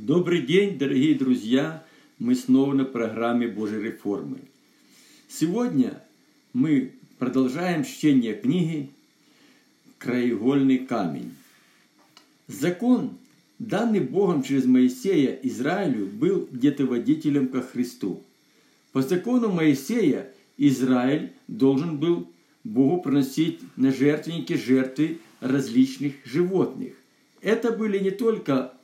Добрый день, дорогие друзья! Мы снова на программе Божьей реформы. Сегодня мы продолжаем чтение книги «Краеугольный камень». Закон, данный Богом через Моисея Израилю, был детоводителем ко Христу. По закону Моисея Израиль должен был Богу приносить на жертвенники жертвы различных животных. Это были не только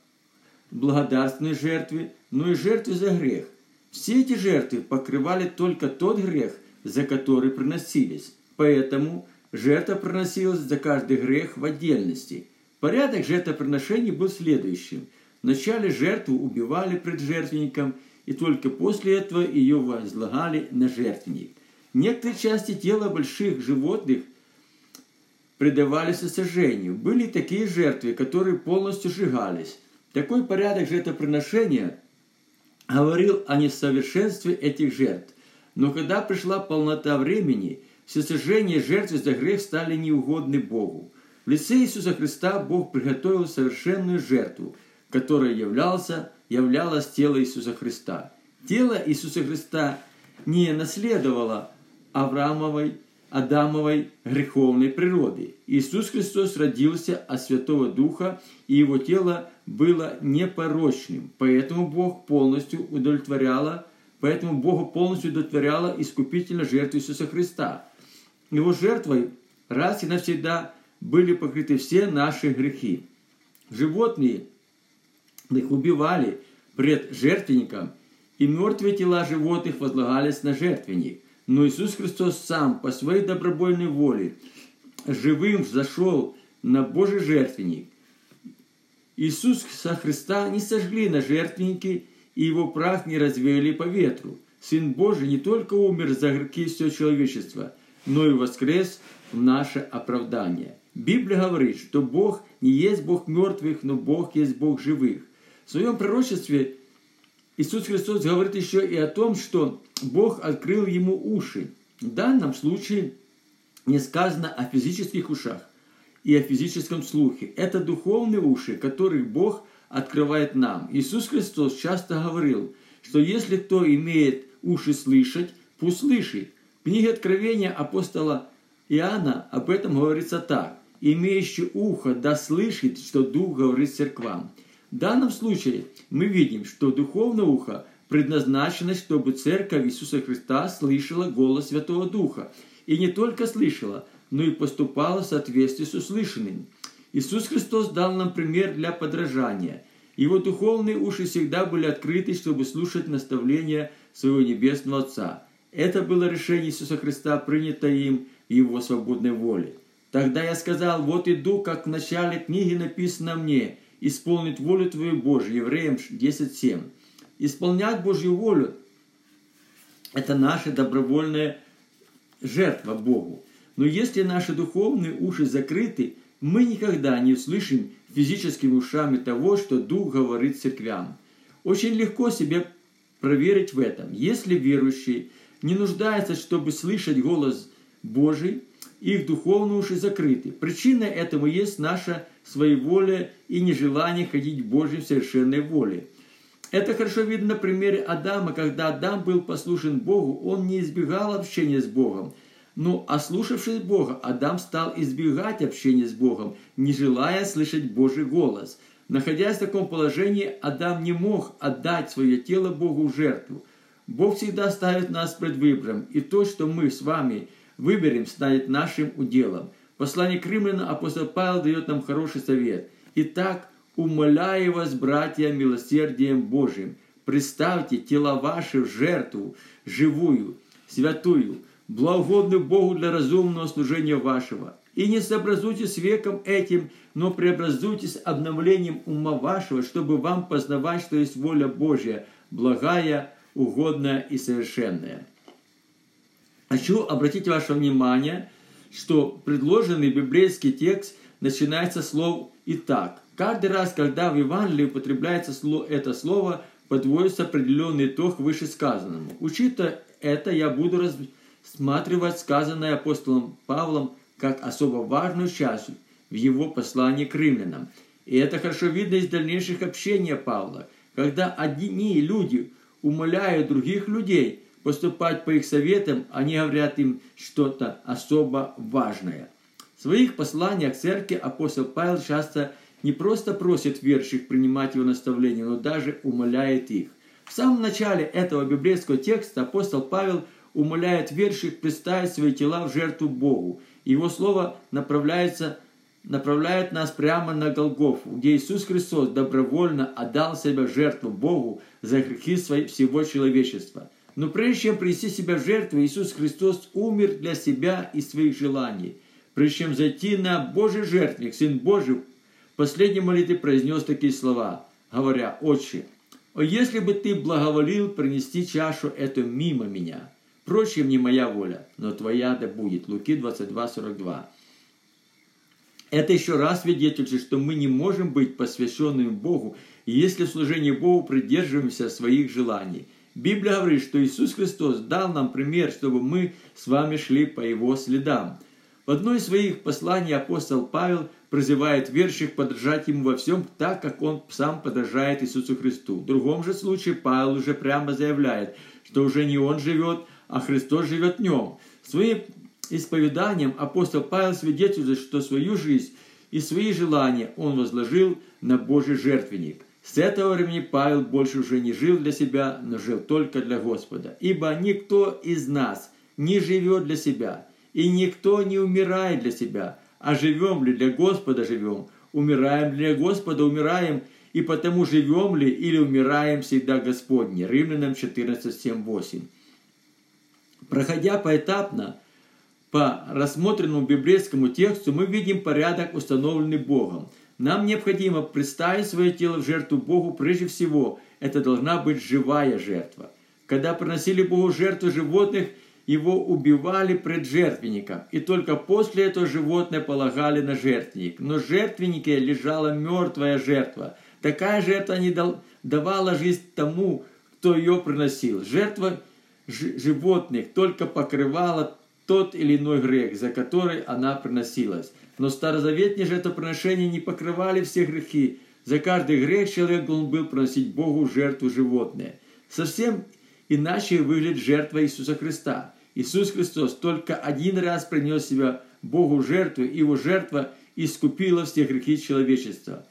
благодарственные жертвы, но и жертвы за грех. Все эти жертвы покрывали только тот грех, за который приносились. Поэтому жертва приносилась за каждый грех в отдельности. Порядок жертвоприношений был следующим. Вначале жертву убивали пред жертвенником, и только после этого ее возлагали на жертвенник. Некоторые части тела больших животных предавались сожжению. Были такие жертвы, которые полностью сжигались. Такой порядок жертвоприношения говорил о несовершенстве этих жертв. Но когда пришла полнота времени, все сожжения жертвы за грех стали неугодны Богу. В лице Иисуса Христа Бог приготовил совершенную жертву, которая являлся, являлось тело Иисуса Христа. Тело Иисуса Христа не наследовало Авраамовой Адамовой греховной природы. Иисус Христос родился от Святого Духа, и его тело было непорочным. Поэтому Бог полностью удовлетворяло, поэтому Богу полностью удовлетворяла искупительная жертва Иисуса Христа. Его жертвой раз и навсегда были покрыты все наши грехи. Животные их убивали пред жертвенником, и мертвые тела животных возлагались на жертвенник. Но Иисус Христос сам по своей добровольной воле живым зашел на Божий жертвенник. Иисуса Христа не сожгли на жертвеннике, и его прах не развеяли по ветру. Сын Божий не только умер за грехи все человечества, но и воскрес в наше оправдание. Библия говорит, что Бог не есть Бог мертвых, но Бог есть Бог живых. В своем пророчестве Иисус Христос говорит еще и о том, что Бог открыл ему уши. В данном случае не сказано о физических ушах и о физическом слухе. Это духовные уши, которые Бог открывает нам. Иисус Христос часто говорил, что если кто имеет уши слышать, пусть слышит. В книге Откровения апостола Иоанна об этом говорится так. «Имеющий ухо да слышит, что Дух говорит церквам». В данном случае мы видим, что духовное ухо предназначено, чтобы Церковь Иисуса Христа слышала голос Святого Духа. И не только слышала, но и поступала в соответствии с услышанным. Иисус Христос дал нам пример для подражания. Его духовные уши всегда были открыты, чтобы слушать наставления своего Небесного Отца. Это было решение Иисуса Христа, принятое им в Его свободной воле. Тогда я сказал, вот иду, как в начале книги написано мне – исполнить волю Твою Божью. Евреям 10.7. Исполнять Божью волю – это наша добровольная жертва Богу. Но если наши духовные уши закрыты, мы никогда не услышим физическими ушами того, что Дух говорит церквям. Очень легко себе проверить в этом. Если верующий не нуждается, чтобы слышать голос Божий, их духовные уши закрыты. Причина этому есть наша своеволие и нежелание ходить в Божьей совершенной воле. Это хорошо видно на примере Адама, когда Адам был послушен Богу, он не избегал общения с Богом. Но, ослушавшись Бога, Адам стал избегать общения с Богом, не желая слышать Божий голос. Находясь в таком положении, Адам не мог отдать свое тело Богу в жертву. Бог всегда ставит нас пред выбором, и то, что мы с вами выберем, станет нашим уделом. Послание к римлянам апостол Павел дает нам хороший совет. Итак, умоляю вас, братья, милосердием Божьим, представьте тела ваши в жертву, живую, святую, благогодную Богу для разумного служения вашего. И не сообразуйтесь с веком этим, но преобразуйтесь обновлением ума вашего, чтобы вам познавать, что есть воля Божья, благая, угодная и совершенная. Хочу обратить ваше внимание, что предложенный библейский текст начинается с слов «итак». Каждый раз, когда в Евангелии употребляется это слово, подводится определенный итог вышесказанному. Учитывая это, я буду рассматривать сказанное апостолом Павлом как особо важную часть в его послании к римлянам. И это хорошо видно из дальнейших общения Павла. Когда одни люди умоляют других людей поступать по их советам, они говорят им что-то особо важное. В своих посланиях церкви апостол Павел часто не просто просит верующих принимать его наставления, но даже умоляет их. В самом начале этого библейского текста апостол Павел умоляет верующих представить свои тела в жертву Богу. Его слово направляется направляет нас прямо на Голгофу, где Иисус Христос добровольно отдал себя жертву Богу за грехи всего человечества. Но прежде чем принести себя в жертву, Иисус Христос умер для себя и своих желаний. Прежде чем зайти на Божий жертвник, Сын Божий, в последней молитве произнес такие слова, говоря, «Отче, о, если бы Ты благоволил принести чашу эту мимо меня, впрочем, не моя воля, но Твоя да будет». Луки 22, 42. Это еще раз свидетельствует, что мы не можем быть посвященными Богу, если в служении Богу придерживаемся своих желаний. Библия говорит, что Иисус Христос дал нам пример, чтобы мы с вами шли по Его следам. В одной из своих посланий апостол Павел призывает верующих подражать Ему во всем так, как Он сам подражает Иисусу Христу. В другом же случае Павел уже прямо заявляет, что уже не Он живет, а Христос живет в нем. Своим исповеданием апостол Павел свидетельствует, что свою жизнь и свои желания он возложил на Божий жертвенник. С этого времени Павел больше уже не жил для себя, но жил только для Господа. Ибо никто из нас не живет для себя, и никто не умирает для себя. А живем ли для Господа живем, умираем для Господа умираем, и потому живем ли или умираем всегда Господни. Римлянам 14, 7, 8. Проходя поэтапно по рассмотренному библейскому тексту мы видим порядок, установленный Богом. Нам необходимо представить свое тело в жертву Богу прежде всего. Это должна быть живая жертва. Когда приносили Богу жертву животных, его убивали пред жертвенником, и только после этого животное полагали на жертвенник. Но в жертвеннике лежала мертвая жертва. Такая жертва не давала жизнь тому, кто ее приносил. Жертва животных только покрывала тот или иной грех, за который она приносилась. Но старозаветные жертвоприношения не покрывали все грехи. За каждый грех человек должен был приносить Богу жертву животное. Совсем иначе выглядит жертва Иисуса Христа. Иисус Христос только один раз принес себя Богу жертву, и его жертва искупила все грехи человечества.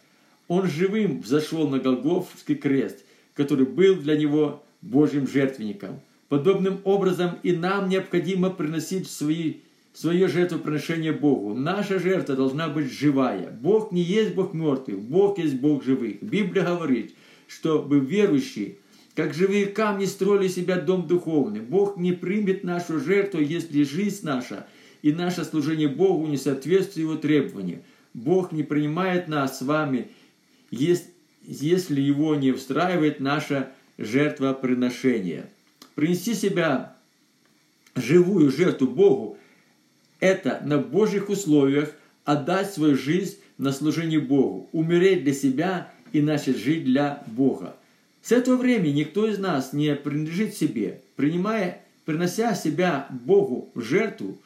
Он живым взошел на Голгофский крест, который был для него Божьим жертвенником – Подобным образом и нам необходимо приносить свои, свое жертвоприношение Богу. Наша жертва должна быть живая. Бог не есть Бог мертвых, Бог есть Бог живых. Библия говорит, чтобы верующие, как живые камни, строили себя дом духовный. Бог не примет нашу жертву, если жизнь наша и наше служение Богу не соответствует Его требованиям. Бог не принимает нас с вами, если Его не устраивает наше жертвоприношение. Принести себя живую жертву Богу – это на Божьих условиях отдать свою жизнь на служение Богу, умереть для себя и начать жить для Бога. С этого времени никто из нас не принадлежит себе, принимая, принося себя Богу в жертву,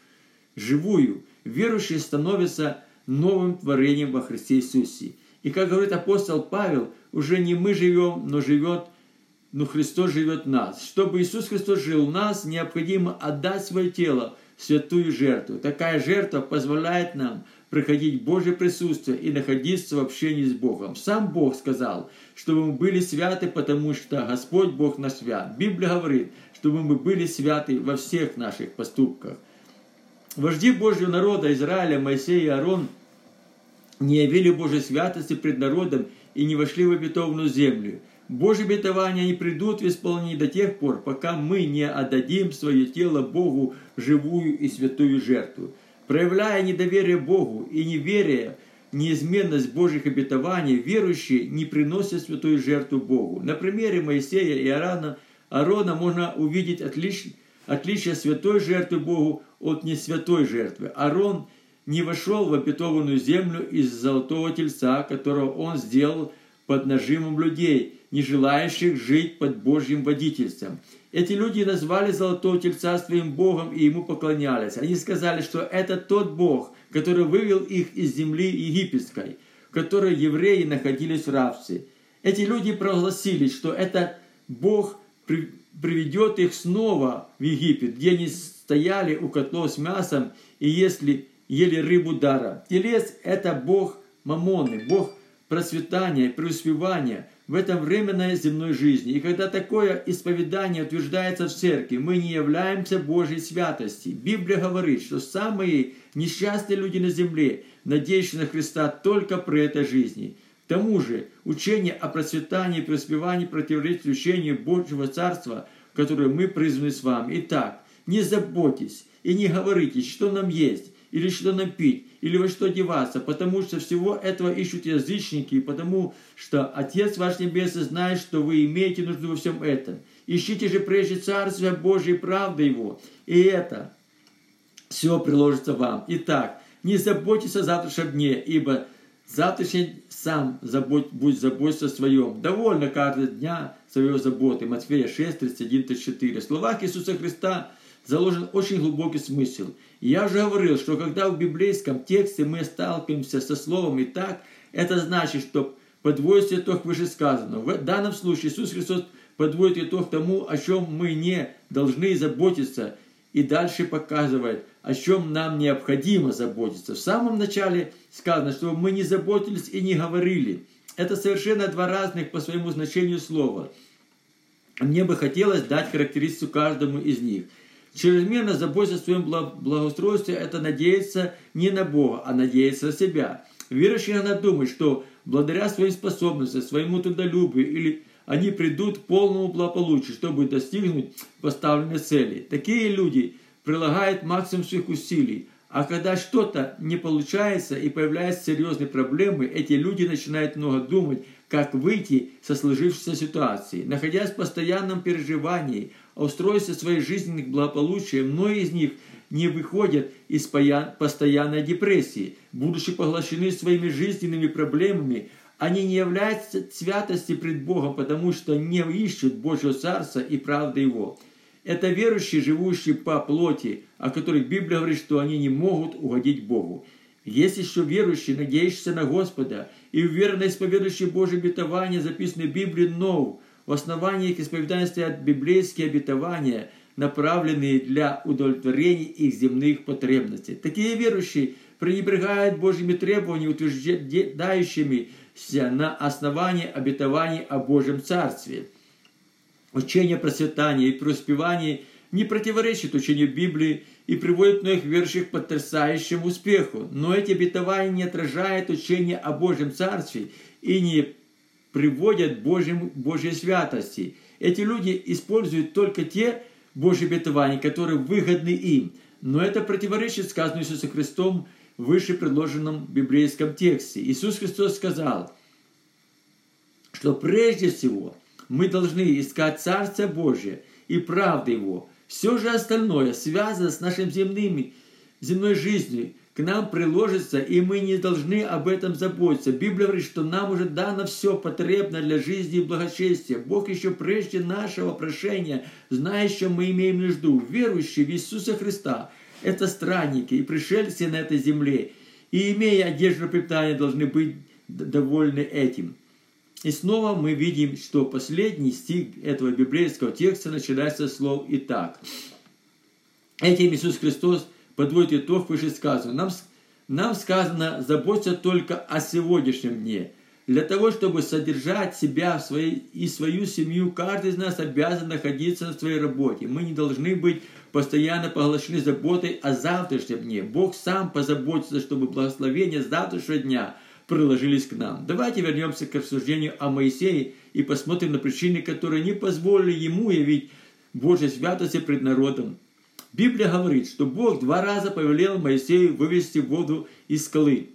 живую, верующий становится новым творением во Христе Иисусе. И как говорит апостол Павел, уже не мы живем, но живет но Христос живет в нас. Чтобы Иисус Христос жил в нас, необходимо отдать свое тело в святую жертву. Такая жертва позволяет нам приходить в Божье присутствие и находиться в общении с Богом. Сам Бог сказал, чтобы мы были святы, потому что Господь Бог наш свят. Библия говорит, чтобы мы были святы во всех наших поступках. Вожди Божьего народа Израиля, Моисей и Аарон не явили Божьей святости пред народом и не вошли в обетованную землю. Божьи обетования не придут в исполнение до тех пор, пока мы не отдадим свое тело Богу живую и святую жертву. Проявляя недоверие Богу и неверие, неизменность Божьих обетований, верующие не приносят святую жертву Богу. На примере Моисея и Аарона, Аарона можно увидеть отлич, отличие святой жертвы Богу от несвятой жертвы. Аарон не вошел в обетованную землю из золотого тельца, которого он сделал под нажимом людей – не желающих жить под Божьим водительством. Эти люди назвали Золотого Тельца своим Богом и ему поклонялись. Они сказали, что это тот Бог, который вывел их из земли египетской, в которой евреи находились в рабстве. Эти люди прогласили, что это Бог приведет их снова в Египет, где они стояли у котлов с мясом и если ели рыбу дара. Телец – это Бог мамоны, Бог процветания, преуспевания в этом временной земной жизни. И когда такое исповедание утверждается в церкви, мы не являемся Божьей святости. Библия говорит, что самые несчастные люди на земле, надеющиеся на Христа только при этой жизни – к тому же, учение о процветании и преуспевании противоречит учению Божьего Царства, которое мы призваны с вами. Итак, не заботьтесь и не говорите, что нам есть, или что нам пить, или во что одеваться, потому что всего этого ищут язычники, и потому что Отец ваш Небесный знает, что вы имеете нужду во всем этом. Ищите же прежде Царствие Божие и правды Его, и это все приложится вам. Итак, не заботьтесь о завтрашнем дне, ибо завтрашний сам забудь, будь заботься о своем. Довольно каждого дня своей заботы. Матфея 6, 31, 34. В словах Иисуса Христа заложен очень глубокий смысл. Я уже говорил, что когда в библейском тексте мы сталкиваемся со словом «и так», это значит, что подводится итог вышесказанного. В данном случае Иисус Христос подводит итог тому, о чем мы не должны заботиться, и дальше показывает, о чем нам необходимо заботиться. В самом начале сказано, что мы не заботились и не говорили. Это совершенно два разных по своему значению слова. Мне бы хотелось дать характеристику каждому из них. Чрезмерно заботиться о своем благоустройстве – это надеяться не на Бога, а надеяться на себя. Верующие иногда думают, что благодаря своим способностям, своему трудолюбию или они придут к полному благополучию, чтобы достигнуть поставленной цели. Такие люди прилагают максимум своих усилий, а когда что-то не получается и появляются серьезные проблемы, эти люди начинают много думать, как выйти со сложившейся ситуации. Находясь в постоянном переживании устройстве своей жизни к благополучию, многие из них не выходят из постоянной депрессии. Будучи поглощены своими жизненными проблемами, они не являются святости пред Богом, потому что не ищут Божьего Царства и правды Его. Это верующие, живущие по плоти, о которых Библия говорит, что они не могут угодить Богу. Есть еще верующие, надеющиеся на Господа, и уверенно исповедующие Божье обетование, записанные в Библии, но в основании их исповедания стоят библейские обетования, направленные для удовлетворения их земных потребностей. Такие верующие пренебрегают Божьими требованиями, утверждающими на основании обетований о Божьем Царстве. Учение процветания и преуспевания не противоречит учению Библии и приводит многих верующих к потрясающему успеху. Но эти обетования не отражают учение о Божьем Царстве и не приводят Божьим, Божьей святости. Эти люди используют только те Божьи обетования, которые выгодны им. Но это противоречит сказанному Иисусом Христом выше предложенном библейском тексте. Иисус Христос сказал, что прежде всего мы должны искать Царство Божие и правды Его. Все же остальное связано с нашим земными, земной жизнью, к нам приложится, и мы не должны об этом заботиться. Библия говорит, что нам уже дано все потребно для жизни и благочестия. Бог еще прежде нашего прошения, зная, что мы имеем нужду, верующие в Иисуса Христа, это странники и пришельцы на этой земле, и, имея одежду питания, должны быть довольны этим. И снова мы видим, что последний стих этого библейского текста начинается с слов «Итак». Этим Иисус Христос подводит итог вышесказанного. Нам, нам сказано заботиться только о сегодняшнем дне. Для того, чтобы содержать себя своей, и свою семью, каждый из нас обязан находиться на своей работе. Мы не должны быть постоянно поглощены заботой о завтрашнем дне. Бог сам позаботится, чтобы благословения завтрашнего дня приложились к нам. Давайте вернемся к обсуждению о Моисее и посмотрим на причины, которые не позволили ему явить Божьей святости пред народом. Библия говорит, что Бог два раза повелел Моисею вывести воду из скалы.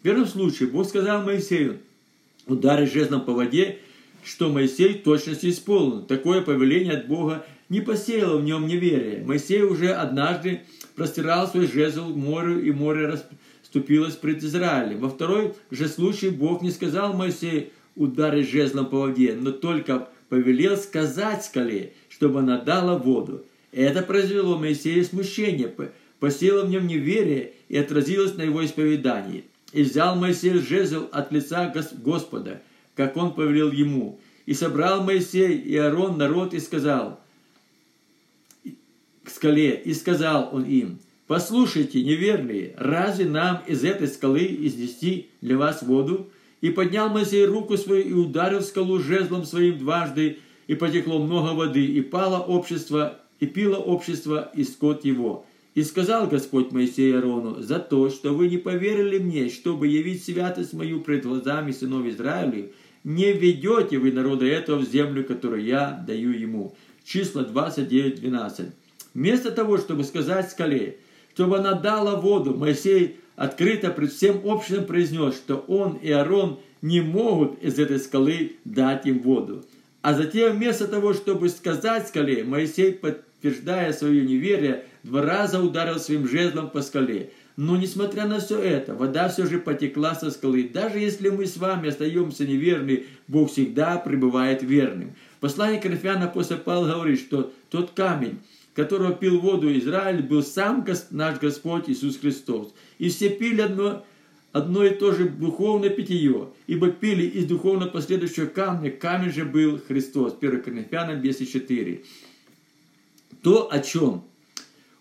В первом случае Бог сказал Моисею, ударить жезлом по воде, что Моисей точности исполнил. Такое повеление от Бога не посеяло в нем неверие. Моисей уже однажды простирал свой жезл к морю, и море расступилось пред Израилем. Во второй же случай Бог не сказал Моисею ударить жезлом по воде, но только повелел сказать скале, чтобы она дала воду. Это произвело Моисею смущение, посеяло в нем неверие и отразилось на его исповедании. И взял Моисей жезл от лица Господа, как он повелел ему. И собрал Моисей и Аарон народ и сказал к скале, и сказал он им, «Послушайте, неверные, разве нам из этой скалы изнести для вас воду?» И поднял Моисей руку свою и ударил скалу жезлом своим дважды, и потекло много воды, и пало общество, и пило общество, и скот его. И сказал Господь Моисею Аарону, за то, что вы не поверили мне, чтобы явить святость мою пред глазами сынов Израилев, не ведете вы народа этого в землю, которую я даю ему. Числа 29.12. Вместо того, чтобы сказать скале, чтобы она дала воду, Моисей открыто пред всем обществом произнес, что он и Аарон не могут из этой скалы дать им воду. А затем, вместо того, чтобы сказать скале, Моисей, подтверждая свое неверие, два раза ударил своим жезлом по скале. Но, несмотря на все это, вода все же потекла со скалы. Даже если мы с вами остаемся неверны, Бог всегда пребывает верным. Послание Коринфян апостол Павел говорит, что тот камень, которого пил воду Израиль, был сам наш Господь Иисус Христос. И все пили одно, одно и то же духовное питье, ибо пили из духовно последующего камня, камень же был Христос. 1 Коринфянам 10.4. То, о чем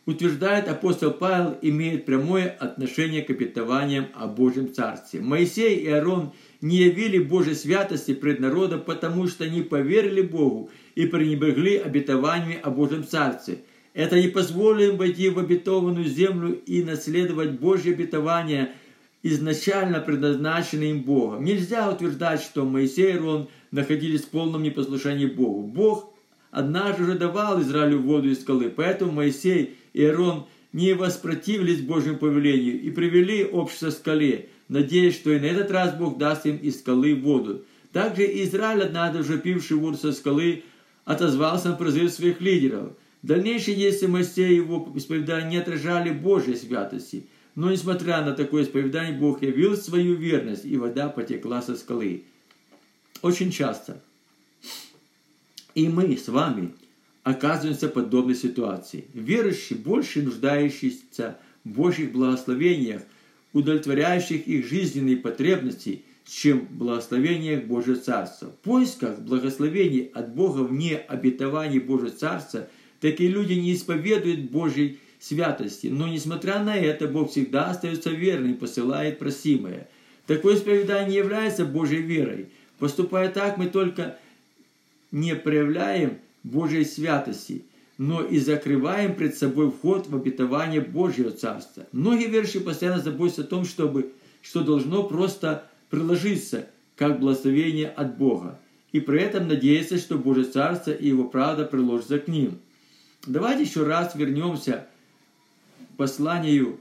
утверждает апостол Павел, имеет прямое отношение к обетованиям о Божьем Царстве. Моисей и Аарон не явили Божьей святости пред народом, потому что не поверили Богу и пренебрегли обетованиями о Божьем Царстве. Это не позволило им войти в обетованную землю и наследовать Божьи обетования, изначально предназначенные им Богом. Нельзя утверждать, что Моисей и Аарон находились в полном непослушании Богу. Бог однажды уже давал Израилю воду из скалы, поэтому Моисей и Аарон не воспротивились Божьему повелению и привели общество к скале, надеясь, что и на этот раз Бог даст им из скалы воду. Также Израиль, однажды уже пивший воду со скалы, отозвался на призыв своих лидеров. В дальнейшем действия Моисея и его исповедания не отражали Божьей святости. Но, несмотря на такое исповедание, Бог явил свою верность, и вода потекла со скалы. Очень часто и мы с вами оказываемся в подобной ситуации. Верующие, больше нуждающиеся в Божьих благословениях, удовлетворяющих их жизненные потребности, чем в благословениях Божьего Царства. В поисках благословений от Бога вне обетований Божьего Царства такие люди не исповедуют Божьей святости, но несмотря на это, Бог всегда остается верным и посылает просимое. Такое исповедание является Божьей верой. Поступая так, мы только не проявляем Божьей святости, но и закрываем пред собой вход в обетование Божьего Царства. Многие верующие постоянно заботятся о том, чтобы, что должно просто приложиться как благословение от Бога, и при этом надеяться, что Божье Царство и Его правда приложится к ним. Давайте еще раз вернемся к посланию